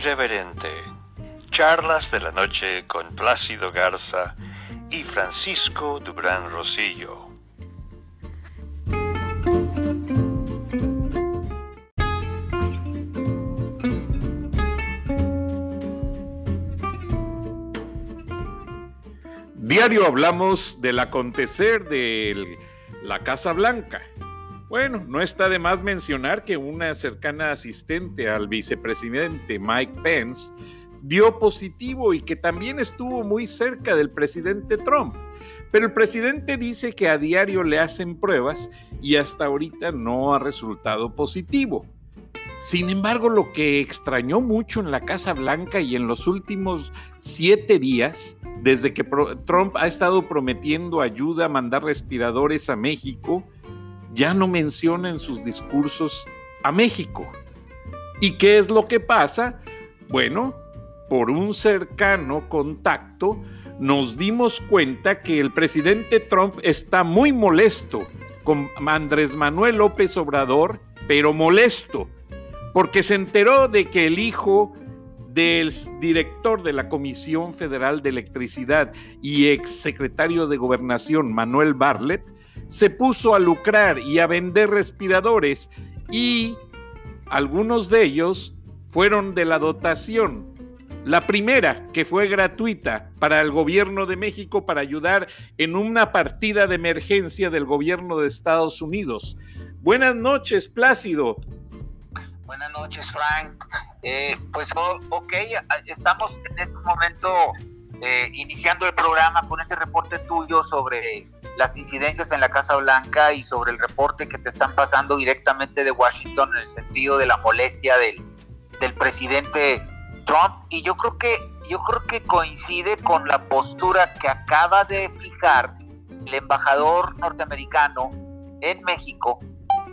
Irreverente. Charlas de la noche con Plácido Garza y Francisco Dubrán Rosillo. Diario hablamos del acontecer de la Casa Blanca. Bueno, no está de más mencionar que una cercana asistente al vicepresidente Mike Pence dio positivo y que también estuvo muy cerca del presidente Trump. Pero el presidente dice que a diario le hacen pruebas y hasta ahorita no ha resultado positivo. Sin embargo, lo que extrañó mucho en la Casa Blanca y en los últimos siete días desde que Trump ha estado prometiendo ayuda, mandar respiradores a México, ya no menciona en sus discursos a México. ¿Y qué es lo que pasa? Bueno, por un cercano contacto, nos dimos cuenta que el presidente Trump está muy molesto con Andrés Manuel López Obrador, pero molesto, porque se enteró de que el hijo del director de la Comisión Federal de Electricidad y exsecretario de Gobernación, Manuel Bartlett, se puso a lucrar y a vender respiradores y algunos de ellos fueron de la dotación. La primera, que fue gratuita para el gobierno de México para ayudar en una partida de emergencia del gobierno de Estados Unidos. Buenas noches, Plácido. Buenas noches, Frank. Eh, pues ok, estamos en este momento eh, iniciando el programa con ese reporte tuyo sobre las incidencias en la Casa Blanca y sobre el reporte que te están pasando directamente de Washington en el sentido de la molestia del, del presidente Trump. Y yo creo que yo creo que coincide con la postura que acaba de fijar el embajador norteamericano en México,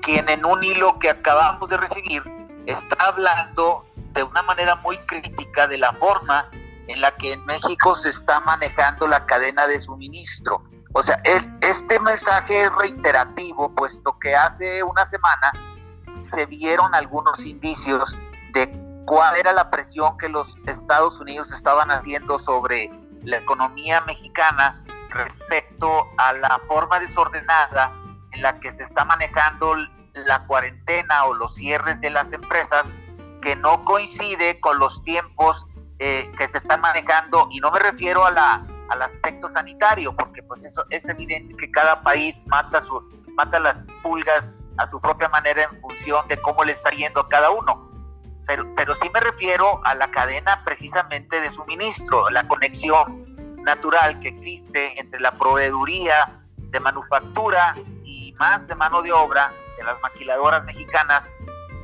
quien en un hilo que acabamos de recibir está hablando de una manera muy crítica de la forma en la que en México se está manejando la cadena de suministro. O sea, es, este mensaje es reiterativo, puesto que hace una semana se vieron algunos indicios de cuál era la presión que los Estados Unidos estaban haciendo sobre la economía mexicana respecto a la forma desordenada en la que se está manejando la cuarentena o los cierres de las empresas que no coincide con los tiempos eh, que se están manejando y no me refiero a la, al aspecto sanitario porque pues eso es evidente que cada país mata, su, mata las pulgas a su propia manera en función de cómo le está yendo a cada uno. Pero, pero sí me refiero a la cadena precisamente de suministro, la conexión natural que existe entre la proveeduría de manufactura y más de mano de obra de las maquiladoras mexicanas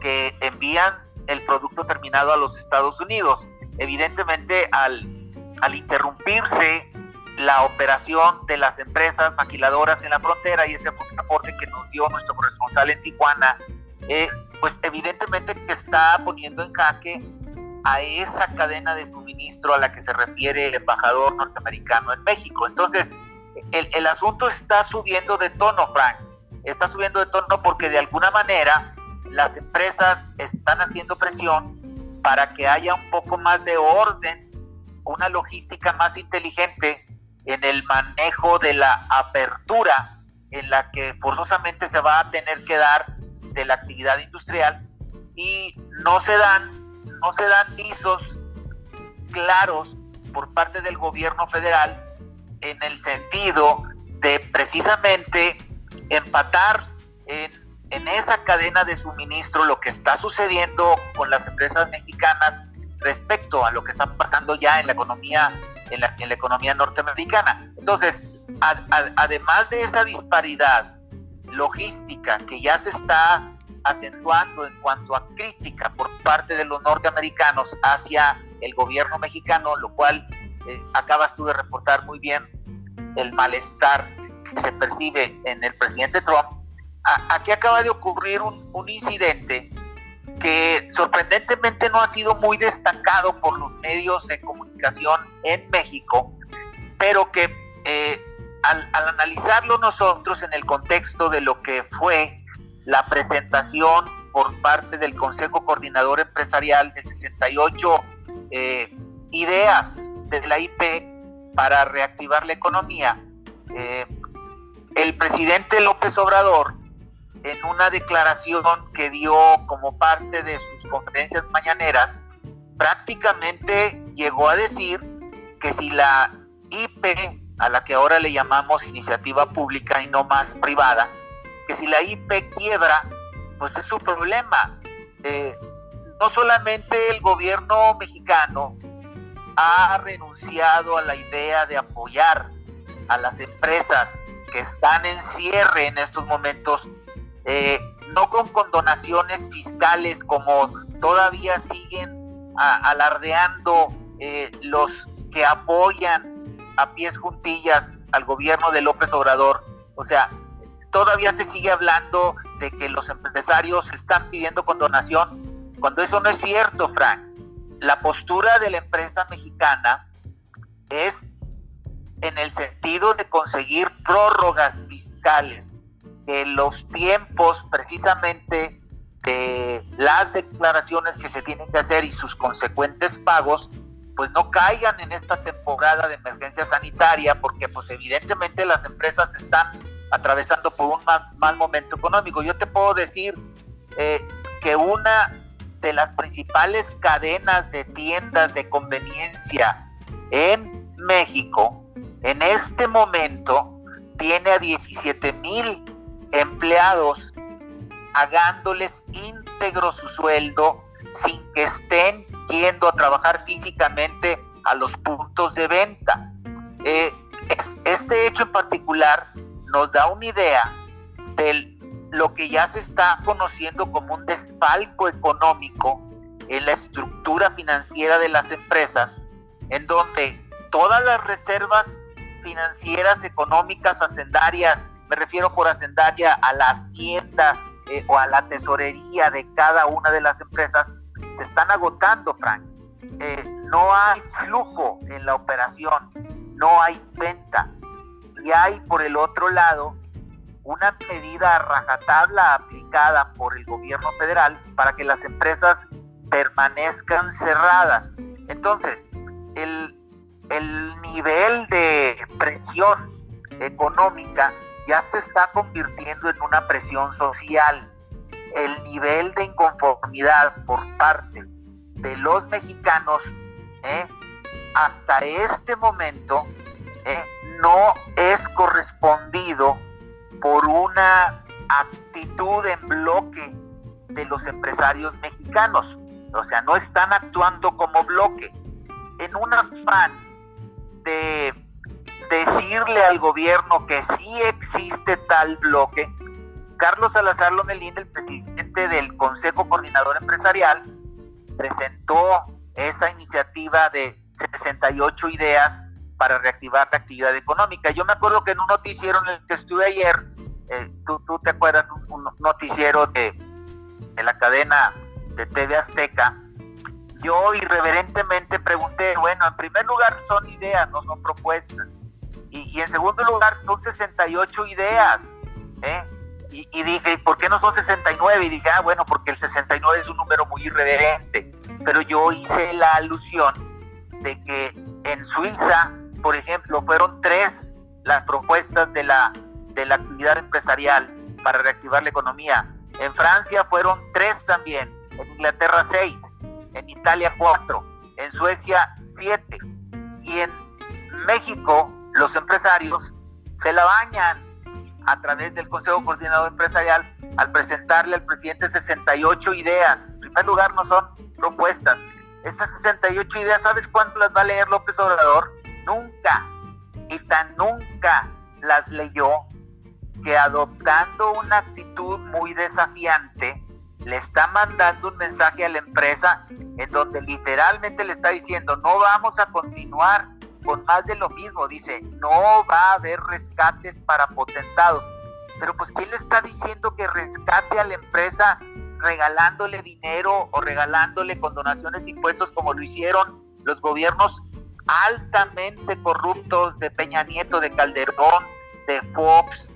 que envían el producto terminado a los Estados Unidos. Evidentemente, al, al interrumpirse la operación de las empresas maquiladoras en la frontera y ese aporte que nos dio nuestro corresponsal en Tijuana, eh, pues evidentemente que está poniendo en jaque a esa cadena de suministro a la que se refiere el embajador norteamericano en México. Entonces, el, el asunto está subiendo de tono, Frank está subiendo de tono porque de alguna manera las empresas están haciendo presión para que haya un poco más de orden, una logística más inteligente en el manejo de la apertura en la que forzosamente se va a tener que dar de la actividad industrial y no se dan no se dan visos claros por parte del gobierno federal en el sentido de precisamente empatar en, en esa cadena de suministro lo que está sucediendo con las empresas mexicanas respecto a lo que está pasando ya en la economía en la, en la economía norteamericana. Entonces, además de esa disparidad logística que ya se está acentuando en cuanto a crítica por parte de los norteamericanos hacia el gobierno mexicano, lo cual eh, acabas tú de reportar muy bien el malestar se percibe en el presidente Trump, aquí acaba de ocurrir un, incidente que sorprendentemente no ha sido muy destacado por los medios de comunicación en México, pero que eh, al, analizarlo nosotros en el contexto de lo que fue la presentación por parte del Consejo Coordinador Empresarial de 68 eh, ideas de la IP para reactivar la economía, eh, el presidente López Obrador, en una declaración que dio como parte de sus conferencias mañaneras, prácticamente llegó a decir que si la IP, a la que ahora le llamamos iniciativa pública y no más privada, que si la IP quiebra, pues es su problema. Eh, no solamente el gobierno mexicano ha renunciado a la idea de apoyar a las empresas que están en cierre en estos momentos, eh, no con condonaciones fiscales como todavía siguen alardeando eh, los que apoyan a pies juntillas al gobierno de López Obrador. O sea, todavía se sigue hablando de que los empresarios están pidiendo condonación, cuando eso no es cierto, Frank. La postura de la empresa mexicana es en el sentido de conseguir prórrogas fiscales, que los tiempos precisamente de las declaraciones que se tienen que hacer y sus consecuentes pagos, pues no caigan en esta temporada de emergencia sanitaria, porque pues evidentemente las empresas están atravesando por un mal, momento económico. Yo te puedo decir eh, que una de las principales cadenas de tiendas de conveniencia en México en este momento tiene a 17 mil empleados pagándoles íntegro su sueldo sin que estén yendo a trabajar físicamente a los puntos de venta. Eh, este hecho en particular nos da una idea de lo que ya se está conociendo como un desfalco económico en la estructura financiera de las empresas, en donde todas las reservas financieras, económicas, hacendarias, me refiero por hacendaria a la hacienda eh, o a la tesorería de cada una de las empresas, se están agotando, Frank. Eh, no hay flujo en la operación, no hay venta. Y hay por el otro lado una medida rajatabla aplicada por el gobierno federal para que las empresas permanezcan cerradas. Entonces, el, el nivel de presión económica ya se está convirtiendo en una presión social. El nivel de inconformidad por parte de los mexicanos ¿eh? hasta este momento ¿eh? no es correspondido por una actitud en bloque de los empresarios mexicanos. O sea, no están actuando como bloque. En un afán de decirle al gobierno que sí existe tal bloque, Carlos Salazar Lomelín, el presidente del Consejo Coordinador Empresarial, presentó esa iniciativa de 68 ideas para reactivar la actividad económica. Yo me acuerdo que en un noticiero en el que estuve ayer, eh, tú, te acuerdas, un, noticiero de, de la cadena de TV Azteca, yo irreverentemente pregunté, bueno, en primer lugar son ideas, no son propuestas. Y, en segundo lugar son 68 ideas. ¿eh? Y, y, dije, ¿por qué no son 69? Y dije, ah, bueno, porque el 69 es un número muy irreverente. Pero yo hice la alusión de que en Suiza, por ejemplo, fueron tres las propuestas de la, de la actividad empresarial para reactivar la economía. En Francia fueron tres también, en Inglaterra seis en Italia cuatro, en Suecia siete y en México los empresarios se la bañan a través del Consejo Coordinador Empresarial al presentarle al presidente 68 ideas. En primer lugar, no son propuestas. Estas 68 ideas, ¿sabes cuándo las va a leer López Obrador? Nunca. Y tan nunca las leyó que adoptando una actitud muy desafiante, le está mandando un mensaje a la empresa en donde literalmente le está diciendo, no vamos a continuar con más de lo mismo, dice, no va a haber rescates para potentados. Pero pues, ¿quién le está diciendo que rescate a la empresa regalándole dinero o regalándole condonaciones de impuestos como lo hicieron los gobiernos altamente corruptos de Peña Nieto, de Calderón, de Fox,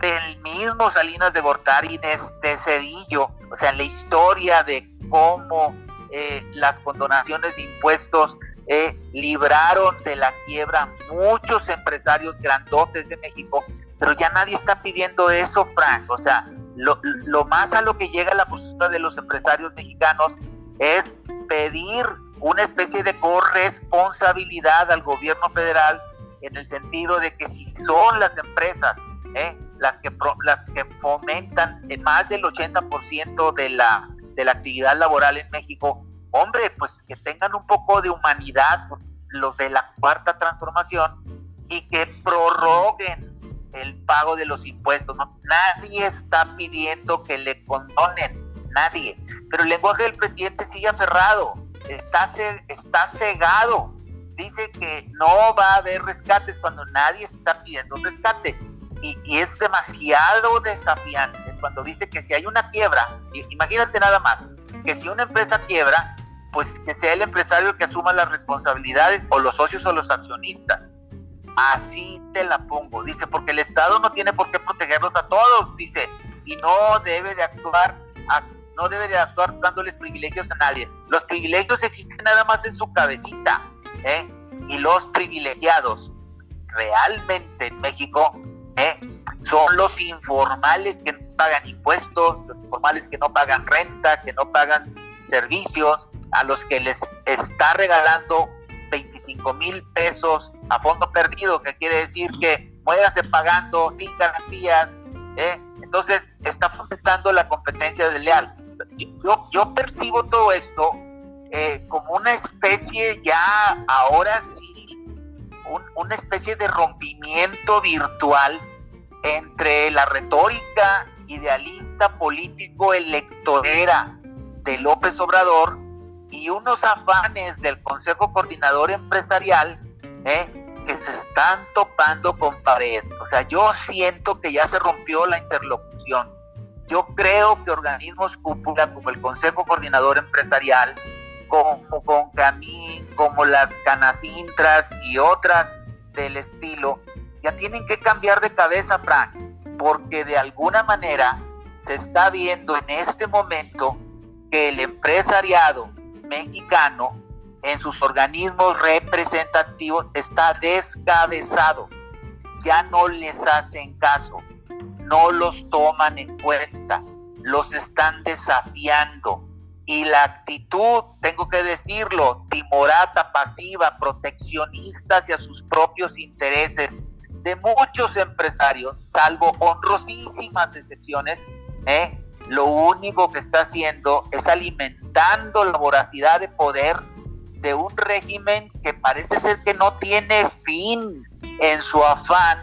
del mismo Salinas de Gortari, de, de Cedillo? O sea, la historia de cómo eh, las condonaciones de impuestos eh, libraron de la quiebra muchos empresarios grandotes de México, pero ya nadie está pidiendo eso, Frank. O sea, lo, más a lo que llega la postura de los empresarios mexicanos es pedir una especie de corresponsabilidad al gobierno federal en el sentido de que si son las empresas ¿eh? las, que, las que fomentan más del 80% de la, de la actividad laboral en México, hombre, pues que tengan un poco de humanidad los de la cuarta transformación y que prorroguen el pago de los impuestos. Nadie está pidiendo que le condonen, nadie. Pero el lenguaje del presidente sigue aferrado, está, está cegado. Dice que no va a haber rescates cuando nadie está pidiendo un rescate y, es demasiado desafiante cuando dice que si hay una quiebra, imagínate nada más, que si una empresa quiebra, pues que sea el empresario el que asuma las responsabilidades o los socios o los accionistas. Así te la pongo, dice, porque el Estado no tiene por qué protegerlos a todos, dice, y no debe de actuar, no debe de actuar dándoles privilegios a nadie. Los privilegios existen nada más en su cabecita, ¿eh? Y los privilegiados realmente en México ¿eh? son los informales que no pagan impuestos, los informales que no pagan renta, que no pagan servicios, a los que les está regalando 25 mil pesos a fondo perdido, que quiere decir que muéranse pagando sin garantías. ¿eh? Entonces está fomentando la competencia desleal. Yo, yo percibo todo esto eh, como una especie ya, ahora sí, una especie de rompimiento virtual entre la retórica idealista político electorera de López Obrador y unos afanes del Consejo Coordinador Empresarial ¿eh? que se están topando con pared. O sea, yo siento que ya se rompió la interlocución. Yo creo que organismos cúpula como el Consejo Coordinador Empresarial, como con Camín, como las Canacintras y otras del estilo, ya tienen que cambiar de cabeza, Frank, porque de alguna manera se está viendo en este momento que el empresariado mexicano en sus organismos representativos está descabezado. Ya no les hacen caso, no los toman en cuenta, los están desafiando. Y la actitud, tengo que decirlo, timorata, pasiva, proteccionista hacia sus propios intereses, de muchos empresarios, salvo honrosísimas excepciones, ¿eh? Lo único que está haciendo es alimentando la voracidad de poder de un régimen que parece ser que no tiene fin en su afán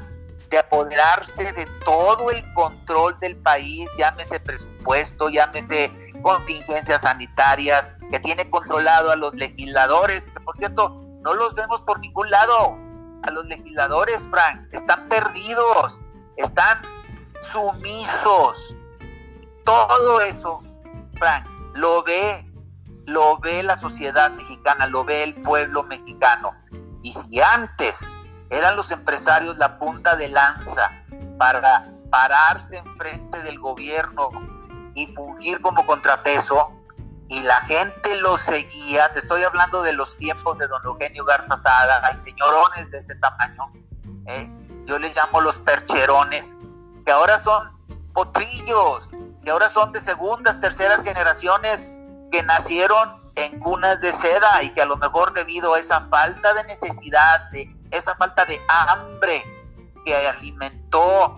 de apoderarse de todo el control del país, llámese presupuesto, llámese contingencias sanitarias, que tiene controlado a los legisladores, por cierto no los vemos por ningún lado, a los legisladores, Frank. Están perdidos, están sumisos. Todo eso, Frank, lo ve, lo ve la sociedad mexicana, lo ve el pueblo mexicano. Y si antes eran los empresarios la punta de lanza para pararse enfrente del gobierno y fungir como contrapeso, y la gente lo seguía, te estoy hablando de los tiempos de don Eugenio Garza Sada, hay señorones de ese tamaño, ¿eh? yo les llamo los percherones, que ahora son potrillos, que ahora son de segundas, terceras generaciones que nacieron en cunas de seda y que a lo mejor debido a esa falta de necesidad, de esa falta de hambre que alimentó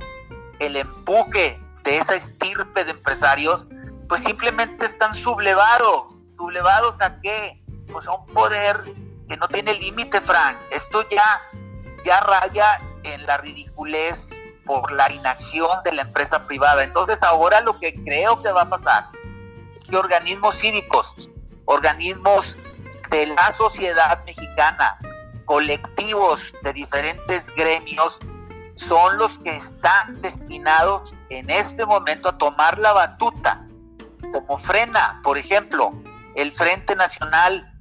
el empuje de esa estirpe de empresarios, pues simplemente están sublevados. ¿Sublevados a qué? Pues a un poder que no tiene límite, Frank. Esto ya, ya raya en la ridiculez por la inacción de la empresa privada. Entonces ahora lo que creo que va a pasar es que organismos cívicos, organismos de la sociedad mexicana, colectivos de diferentes gremios, son los que están destinados en este momento a tomar la batuta como frena, por ejemplo, el Frente Nacional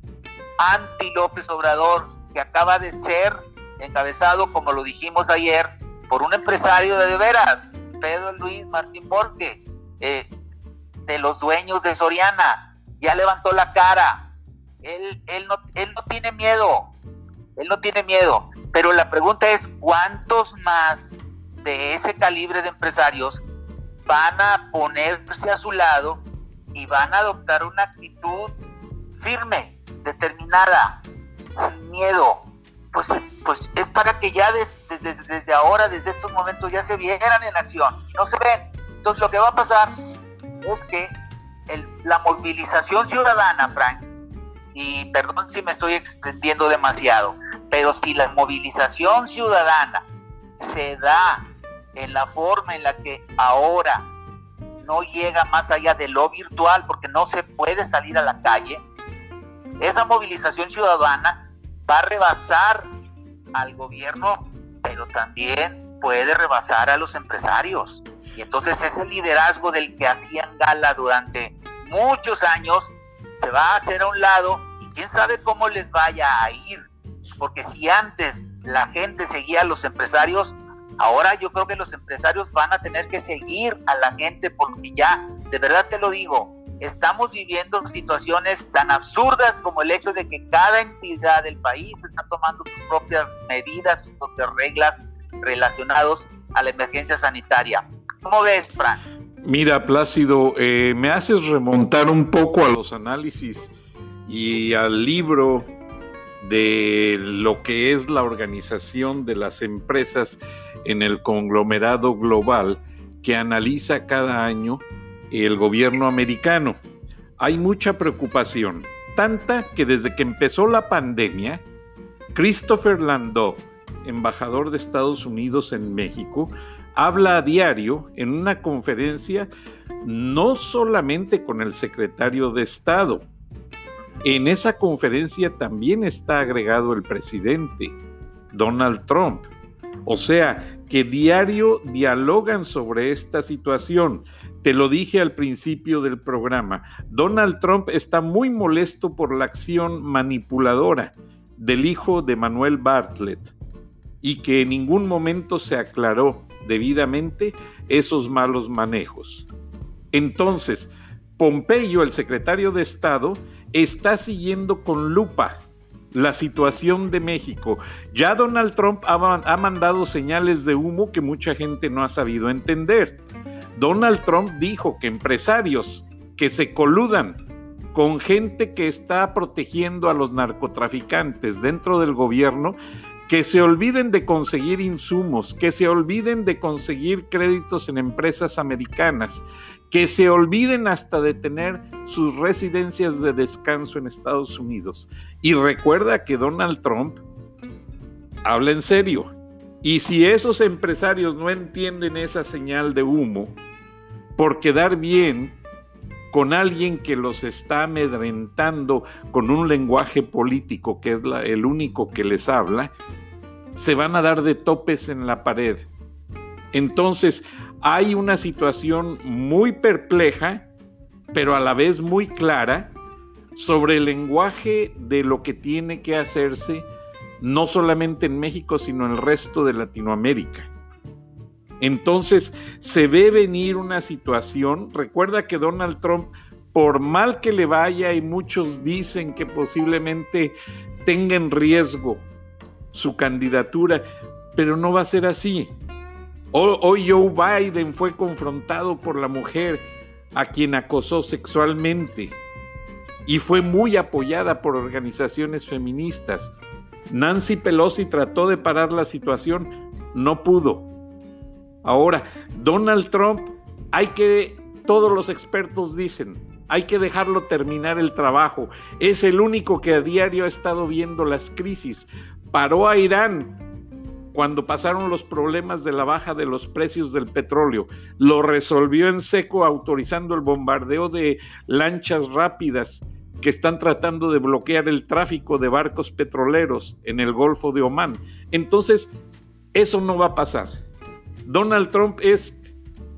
anti López Obrador, que acaba de ser encabezado, como lo dijimos ayer, por un empresario de, veras, Pedro Luis Martín Borque, eh, de los dueños de Soriana, ya levantó la cara. Él, él, no, él no tiene miedo. Él no tiene miedo. Pero la pregunta es, ¿cuántos más de ese calibre de empresarios van a ponerse a su lado y van a adoptar una actitud firme, determinada, sin miedo? Pues es, pues es para que ya desde, desde ahora, desde estos momentos, ya se vieran en acción. No se ven. Entonces lo que va a pasar es que la movilización ciudadana, Frank, y perdón si me estoy extendiendo demasiado, pero si la movilización ciudadana se da en la forma en la que ahora no llega más allá de lo virtual porque no se puede salir a la calle, esa movilización ciudadana va a rebasar al gobierno, pero también puede rebasar a los empresarios. Y entonces ese liderazgo del que hacían gala durante muchos años se va a hacer a un lado y quién sabe cómo les vaya a ir. Porque si antes la gente seguía a los empresarios, ahora yo creo que los empresarios van a tener que seguir a la gente porque ya, de verdad te lo digo, estamos viviendo situaciones tan absurdas como el hecho de que cada entidad del país está tomando sus propias medidas, sus propias reglas relacionados a la emergencia sanitaria. ¿Cómo ves, Fran? Mira, Plácido, eh, me haces remontar un poco a los análisis y al libro de lo que es la organización de las empresas en el conglomerado global que analiza cada año el gobierno americano. Hay mucha preocupación, tanta que desde que empezó la pandemia, Christopher Landau, embajador de Estados Unidos en México, habla a diario en una conferencia no solamente con el secretario de Estado. En esa conferencia también está agregado el presidente, Donald Trump. O sea, que diario dialogan sobre esta situación. Te lo dije al principio del programa. Donald Trump está muy molesto por la acción manipuladora del hijo de Manuel Bartlett y que en ningún momento se aclaró debidamente esos malos manejos. Entonces, Pompeyo, el secretario de Estado, está siguiendo con lupa la situación de México. Ya Donald Trump ha, mandado señales de humo que mucha gente no ha sabido entender. Donald Trump dijo que empresarios que se coludan con gente que está protegiendo a los narcotraficantes dentro del gobierno que se olviden de conseguir insumos, que se olviden de conseguir créditos en empresas americanas, que se olviden hasta de tener sus residencias de descanso en Estados Unidos. Y recuerda que Donald Trump habla en serio. Y si esos empresarios no entienden esa señal de humo, por quedar bien con alguien que los está amedrentando con un lenguaje político que es el único que les habla, se van a dar de topes en la pared. Entonces, hay una situación muy perpleja, pero a la vez muy clara, sobre el lenguaje de lo que tiene que hacerse, no solamente en México, sino en el resto de Latinoamérica. Entonces, se ve venir una situación, recuerda que Donald Trump, por mal que le vaya, y muchos dicen que posiblemente tenga en riesgo su candidatura, pero no va a ser así. Hoy Joe Biden fue confrontado por la mujer a quien acosó sexualmente y fue muy apoyada por organizaciones feministas. Nancy Pelosi trató de parar la situación, no pudo. Ahora, Donald Trump, hay que, todos los expertos dicen, hay que dejarlo terminar el trabajo. Es el único que a diario ha estado viendo las crisis. Paró a Irán cuando pasaron los problemas de la baja de los precios del petróleo. Lo resolvió en seco autorizando el bombardeo de lanchas rápidas que están tratando de bloquear el tráfico de barcos petroleros en el Golfo de Omán. Entonces, eso no va a pasar. Donald Trump es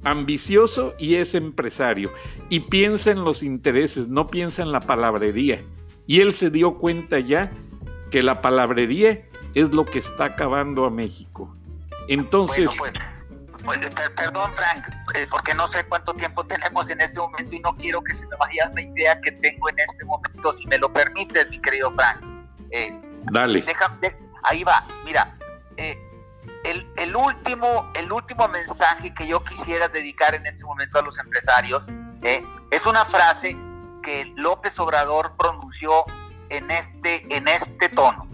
ambicioso y es empresario y piensa en los intereses, no piensa en la palabrería. Y él se dio cuenta ya que la palabrería es lo que está acabando a México. Entonces, pues, perdón, Frank, eh, porque no sé cuánto tiempo tenemos en este momento y no quiero que se me vaya la idea que tengo en este momento, si me lo permites, mi querido Frank. Eh, Dale. ahí va, mira, eh, el, el, último, el último mensaje que yo quisiera dedicar en este momento a los empresarios es una frase que López Obrador pronunció en este, en este tono.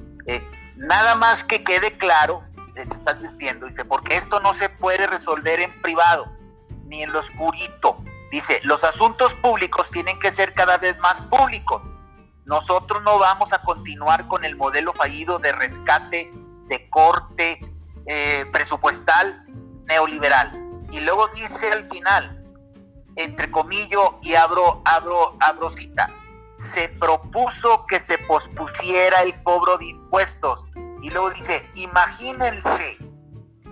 nada más que quede claro les está advirtiendo, dice, porque esto no se puede resolver en privado, ni en lo oscurito. Dice, los asuntos públicos tienen que ser cada vez más públicos. Nosotros no vamos a continuar con el modelo fallido de rescate, de corte eh, presupuestal neoliberal. Y luego dice al final, entre comillo y abro, abro, abro cita, se propuso que se pospusiera el cobro de impuestos y luego dice, imagínense,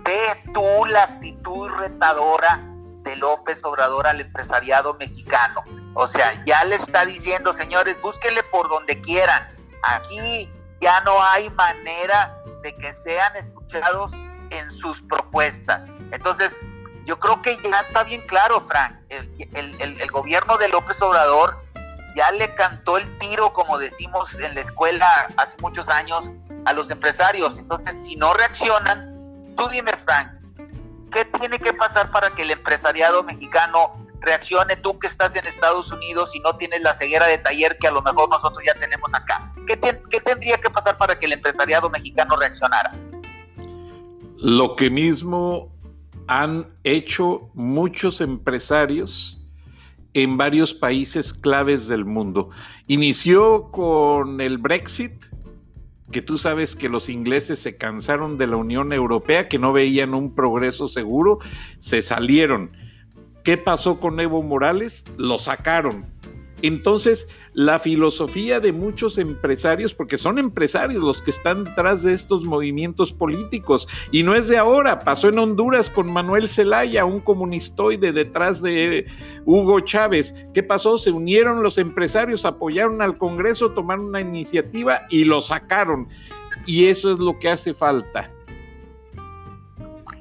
ve tú la actitud retadora de López Obrador al empresariado mexicano. O sea, ya le está diciendo, señores, búsquenle por donde quieran. Aquí ya no hay manera de que sean en sus propuestas. Entonces, yo creo que ya está bien claro, Frank. El, gobierno de López Obrador ya le cantó el tiro, como decimos en la escuela hace muchos años, a los empresarios. Entonces, si no reaccionan, tú dime, Frank, ¿qué tiene que pasar para que el empresariado mexicano reaccione? Tú que estás en Estados Unidos y no tienes la ceguera de taller que a lo mejor nosotros ya tenemos acá. ¿Qué, qué tendría que pasar para que el empresariado mexicano reaccionara? Lo que mismo han hecho muchos empresarios en varios países claves del mundo. Inició con el Brexit, que tú sabes que los ingleses se cansaron de la Unión Europea, que no veían un progreso seguro, se salieron. ¿Qué pasó con Evo Morales? Lo sacaron. Entonces, la filosofía de muchos empresarios, porque son empresarios los que están detrás de estos movimientos políticos, y no es de ahora, pasó en Honduras con Manuel Zelaya, un comunistoide detrás de Hugo Chávez. ¿Qué pasó? Se unieron los empresarios, apoyaron al Congreso, tomaron una iniciativa y lo sacaron. Y eso es lo que hace falta.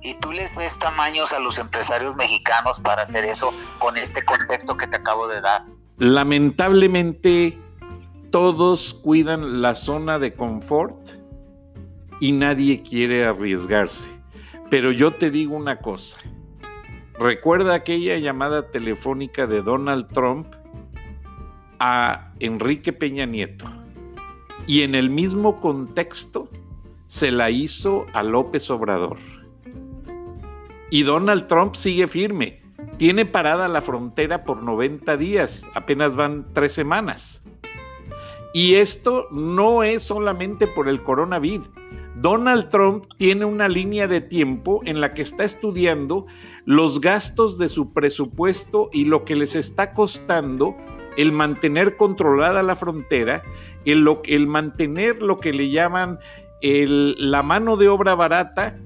¿Y tú les ves tamaños a los empresarios mexicanos para hacer eso con este contexto que te acabo de dar? Lamentablemente, todos cuidan la zona de confort y nadie quiere arriesgarse. Pero yo te digo una cosa. Recuerda aquella llamada telefónica de Donald Trump a Enrique Peña Nieto. Y en el mismo contexto se la hizo a López Obrador. Y Donald Trump sigue firme tiene parada la frontera por 90 días, apenas van tres semanas. Y esto no es solamente por el coronavirus. Donald Trump tiene una línea de tiempo en la que está estudiando los gastos de su presupuesto y lo que les está costando el mantener controlada la frontera, el, el mantener lo que le llaman la mano de obra barata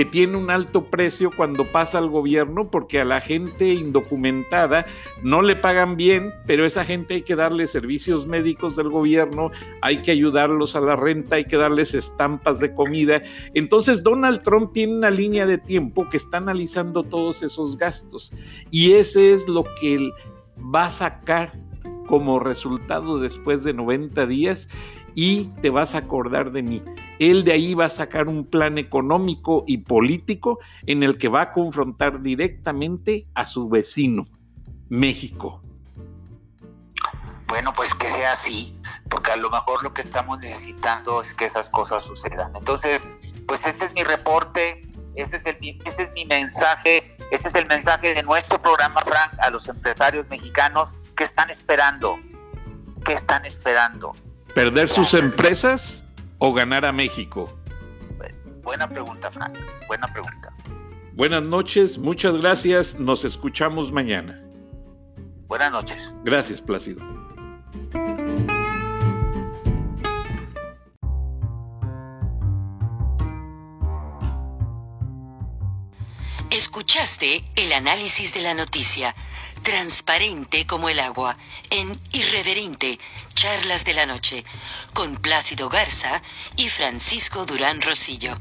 que tiene un alto precio cuando pasa al gobierno porque a la gente indocumentada no le pagan bien, pero esa gente hay que darle servicios médicos del gobierno, hay que ayudarlos a la renta, hay que darles estampas de comida. Entonces Donald Trump tiene una línea de tiempo que está analizando todos esos gastos y ese es lo que él va a sacar como resultado después de 90 días y te vas a acordar de mí. Él de ahí va a sacar un plan económico y político en el que va a confrontar directamente a su vecino, México. Bueno, pues que sea así, porque a lo mejor lo que estamos necesitando es que esas cosas sucedan. Entonces, pues ese es mi reporte, ese es, el, ese es mi mensaje, ese es el mensaje de nuestro programa, Frank, a los empresarios mexicanos que están esperando, que están esperando ¿Perder sus empresas o ganar a México? Buena pregunta, Frank. Buena pregunta. Buenas noches, muchas gracias. Nos escuchamos mañana. Buenas noches. Gracias, Plácido. Escuchaste el análisis de la noticia transparente como el agua, en Irreverente, Charlas de la Noche, con Plácido Garza y Francisco Durán Rosillo.